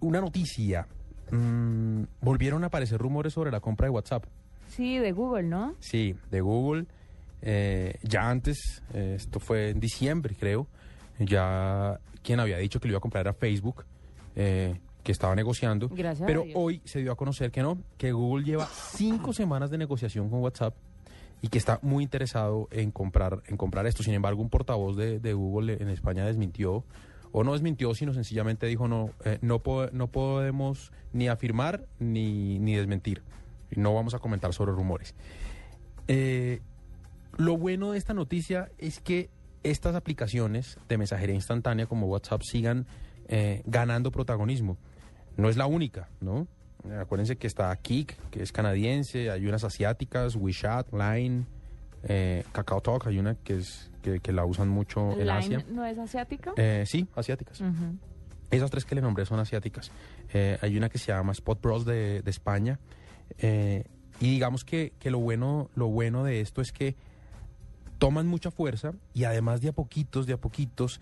Una noticia. Mm, volvieron a aparecer rumores sobre la compra de WhatsApp. Sí, de Google, ¿no? Sí, de Google. Eh, ya antes, eh, esto fue en diciembre, creo. Ya quien había dicho que lo iba a comprar era Facebook, eh, que estaba negociando. Gracias Pero hoy se dio a conocer que no, que Google lleva cinco semanas de negociación con WhatsApp y que está muy interesado en comprar, en comprar esto. Sin embargo, un portavoz de, de Google en España desmintió, o no desmintió, sino sencillamente dijo no, eh, no, no podemos ni afirmar ni, ni desmentir. No vamos a comentar sobre rumores. Eh, lo bueno de esta noticia es que estas aplicaciones de mensajería instantánea como WhatsApp sigan eh, ganando protagonismo. No es la única, ¿no? Acuérdense que está Kik, que es canadiense, hay unas asiáticas, WeChat, Line, eh, KakaoTalk, hay una que es que, que la usan mucho en Asia. ¿No es asiática? Eh, sí, asiáticas. Esas tres que le nombré son asiáticas. Eh, hay una que se llama Spot Bros de, de España. Eh, y digamos que, que lo, bueno, lo bueno de esto es que toman mucha fuerza y además de a poquitos, de a poquitos,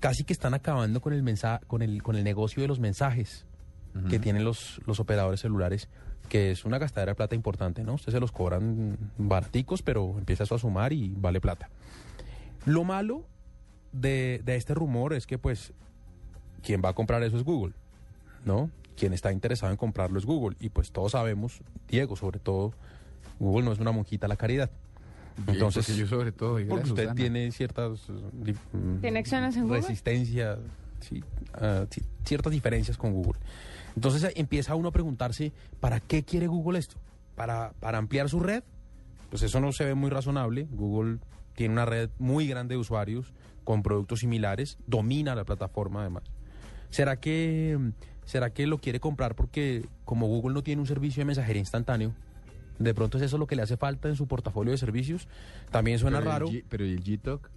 casi que están acabando con el, mensa con el, con el negocio de los mensajes que tienen los, los operadores celulares, que es una gastadera de plata importante, ¿no? Ustedes se los cobran baraticos, pero empieza eso a sumar y vale plata. Lo malo de, de este rumor es que, pues, quien va a comprar eso es Google, ¿no? Quien está interesado en comprarlo es Google. Y pues todos sabemos, Diego sobre todo, Google no es una monjita a la caridad. Entonces, yo sobre todo, porque usted Susana. tiene ciertas ¿Tiene acciones en Google? resistencia, sí, ah, sí, ciertas diferencias con Google. Entonces eh, empieza uno a preguntarse, ¿para qué quiere Google esto? ¿Para, para ampliar su red? Pues eso no se ve muy razonable. Google tiene una red muy grande de usuarios con productos similares, domina la plataforma además. ¿Será que, ¿Será que lo quiere comprar porque como Google no tiene un servicio de mensajería instantáneo, de pronto es eso lo que le hace falta en su portafolio de servicios? También suena Pero el raro. G- pero ¿y el Gtalk?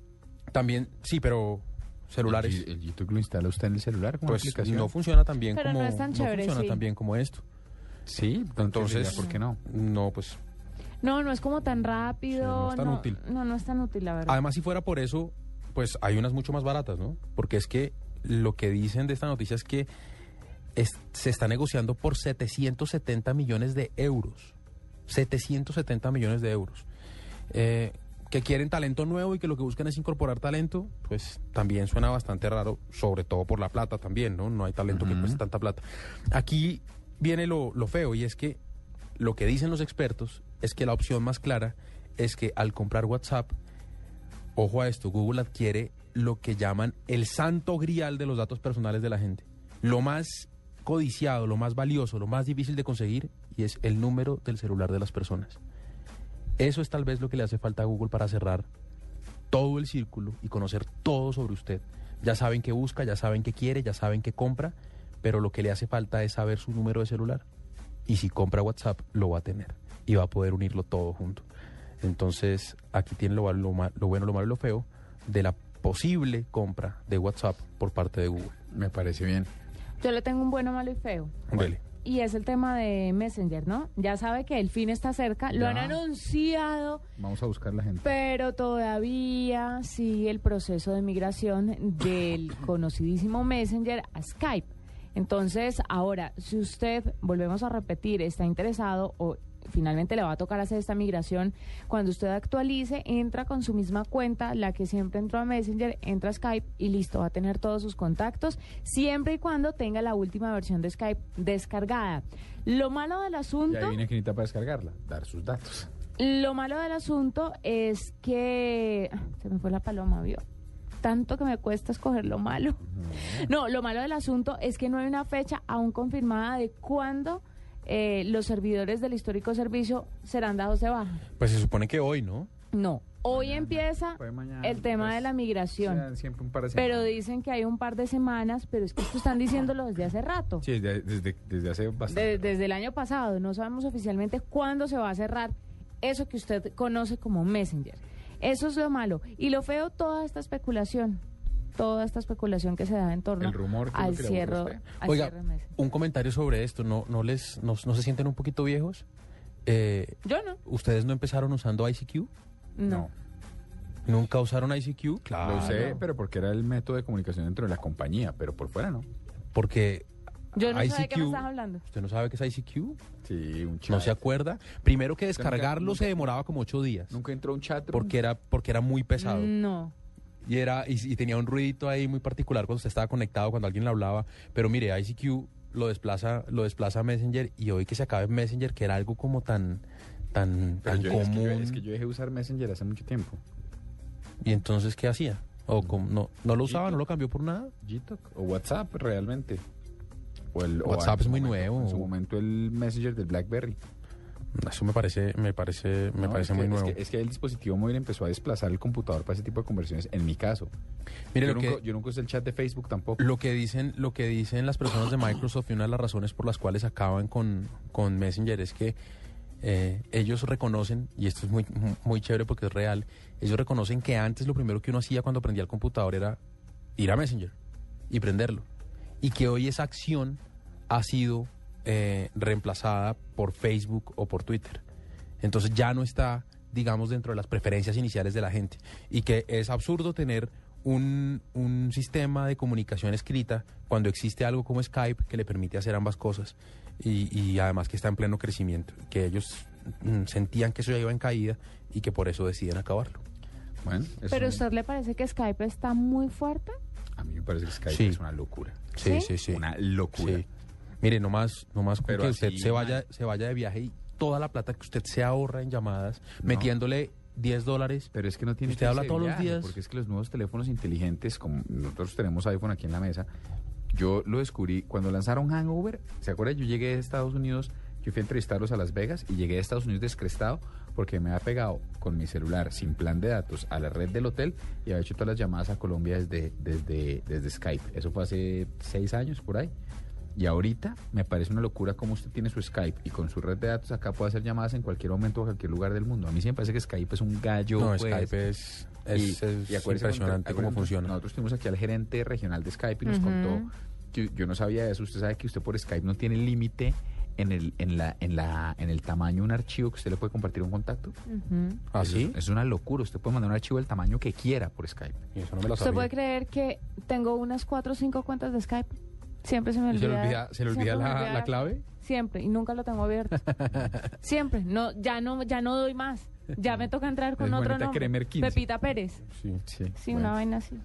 También, sí, pero celulares. El, el Gtalk lo instala usted en el celular como pues aplicación. no funciona tan bien Pero como no es tan chévere, funciona sí. tan bien como esto. Sí, Entonces, ¿por qué no? No, pues No, no es como tan rápido. Sí, no es tan útil. No, no es tan útil, la verdad. además si fuera por eso, pues hay unas mucho más baratas, ¿no? Porque es que lo que dicen de esta noticia es que es- se está negociando por 770 millones de euros. 770 millones de euros. Eh, que quieren talento nuevo y que lo que buscan es incorporar talento, pues también suena bastante raro, sobre todo por la plata también, ¿no? No hay talento que cueste tanta plata. Aquí viene lo, lo feo y es que lo que dicen los expertos es que la opción más clara es que al comprar WhatsApp, ojo a esto, Google adquiere lo que llaman el santo grial de los datos personales de la gente. Lo más codiciado, lo más valioso, lo más difícil de conseguir y es el número del celular de las personas. Eso es tal vez lo que le hace falta a Google para cerrar todo el círculo y conocer todo sobre usted. Ya saben qué busca, ya saben qué quiere, ya saben qué compra, pero lo que le hace falta es saber su número de celular. Y si compra WhatsApp, lo va a tener y va a poder unirlo todo junto. Entonces, aquí tiene lo, lo ma- lo bueno, lo malo y lo feo de la posible compra de WhatsApp por parte de Google. Me parece bien. Yo le tengo un bueno, malo y feo. Dele. Y es el tema de Messenger, ¿no? Ya sabe que el fin está cerca. Lo Ya. han anunciado, Vamos a buscar la gente. pero todavía sigue el proceso de migración del conocidísimo Messenger a Skype. Entonces, ahora, si usted, volvemos a repetir, está interesado o finalmente le va a tocar hacer esta migración, cuando usted actualice, entra con su misma cuenta, la que siempre entró a Messenger, entra a Skype y listo, va a tener todos sus contactos, siempre y cuando tenga la última versión de Skype descargada. Lo malo del Y asunto... ahí viene Quinita para descargarla, dar sus datos. Lo malo del asunto es que ah, se me fue la paloma, ¿vio? Tanto que me cuesta escoger lo malo. No, lo malo del asunto es que no hay una fecha aún confirmada de cuándo eh, los servidores del histórico servicio serán dados de baja. Pues se supone que hoy, ¿no? No, Hoy empieza mañana, el tema pues, de la migración. sea, siempre un par de Pero dicen que hay un par de semanas, pero es que esto están diciéndolo desde hace rato. Sí, desde, desde, desde hace bastante. De- desde el año pasado. No sabemos oficialmente cuándo se va a cerrar eso que usted conoce como Messenger. Eso es lo malo. Y lo feo, toda esta especulación. Toda esta especulación que se da en torno El rumor, al usted. al Oiga, cierre Messenger. un comentario sobre esto. ¿No, no, les, no, no se sienten un poquito viejos? Eh, Yo no. ¿Ustedes no empezaron usando ICQ? No. ¿Nunca usaron ICQ? Claro. Lo usé, pero porque era el método de comunicación dentro de la compañía, pero por fuera no. Porque Yo no sé de qué me ICQ estás hablando. ¿Usted no sabe qué es ICQ? Sí, un chat. ¿No se acuerda? Primero que descargarlo nunca- se demoraba como ocho días. Nunca entró un chat. Porque era, porque era muy pesado. No. Y, era, y, y tenía un ruidito ahí muy particular cuando usted estaba conectado, cuando alguien le hablaba. Pero mire, ICQ lo desplaza, lo desplaza a Messenger y hoy que se acabe Messenger, que era algo como tan, tan, tan yo- es, que yo, común. es que yo dejé de usar Messenger hace mucho tiempo. Y entonces, ¿qué hacía? O como, no, no lo usaba, no lo cambió por nada. Gtalk o WhatsApp realmente. O el, WhatsApp es muy momento- nuevo. En su momento el Messenger del BlackBerry. Eso me parece, me parece, me No, parece muy que, nuevo. Es que, es que el dispositivo móvil empezó a desplazar el computador para ese tipo de conversiones, en mi caso. Mire, yo, lo nunca, que, yo nunca usé el chat de Facebook tampoco. lo que dicen, lo que dicen las personas de Microsoft y una de las razones por las cuales acaban con, con Messenger es que eh, ellos reconocen, y esto es muy, muy chévere porque es real, ellos reconocen que antes lo primero que uno hacía cuando prendía el computador era ir a Messenger y prenderlo. Y que hoy esa acción ha sido eh, reemplazada por Facebook o por Twitter. Entonces ya no está, digamos, dentro de las preferencias iniciales de la gente. Y que es absurdo tener un, un sistema de comunicación escrita cuando existe algo como Skype que le permite hacer ambas cosas. Y, y además que está en pleno crecimiento. Que ellos mm, sentían que eso ya iba en caída y que por eso deciden acabarlo. Bueno, ¿Pero a usted le parece que Skype está muy fuerte? a mí me parece que Skype Sí. es una locura. Sí, ¿Sí? sí, sí. Una locura. Sí. Mire, nomás, nomás Pero que usted se vaya, se vaya de viaje y toda la plata que usted se ahorra en llamadas, No. metiéndole 10 dólares. Pero es que no tiene Usted que habla todos los días. Porque es que los nuevos teléfonos inteligentes, como nosotros tenemos iPhone aquí en la mesa, yo lo descubrí cuando lanzaron Hangover. ¿Se acuerda? Yo llegué de Estados Unidos, yo fui a entrevistarlos a Las Vegas y llegué de Estados Unidos descrestado porque me había pegado con mi celular sin plan de datos a la red del hotel y había hecho todas las llamadas a Colombia desde, desde, desde Skype. Eso fue hace seis años por ahí. Y ahorita me parece una locura cómo usted tiene su Skype y con su red de datos acá puede hacer llamadas en cualquier momento a cualquier lugar del mundo. A mí sí me parece que Skype es un gallo. No, pues. Skype es, es, Y- es y acuérdese impresionante cómo funciona. Nosotros tuvimos aquí al gerente regional de Skype y nos contó que yo no sabía eso. Usted sabe que usted por Skype no tiene límite en el, en la, en la, en el tamaño de un archivo que usted le puede compartir a un contacto. Ujú. ¿Ah, Eso sí? Es, es una locura. Usted puede mandar un archivo del tamaño que quiera por Skype. Y eso no me lo ¿Usted sabía. puede creer que tengo unas cuatro o cinco cuentas de Skype? Siempre se me ¿Y olvida. se le olvida, se le olvida siempre me la, olvida la clave? Siempre, y nunca lo tengo abierto. siempre. No, ya no, ya no doy más. Ya me toca entrar con Es otro Juanita nombre. Kremer 15. Pepita Pérez. Sí. Sí. Sí, bueno. una vaina así.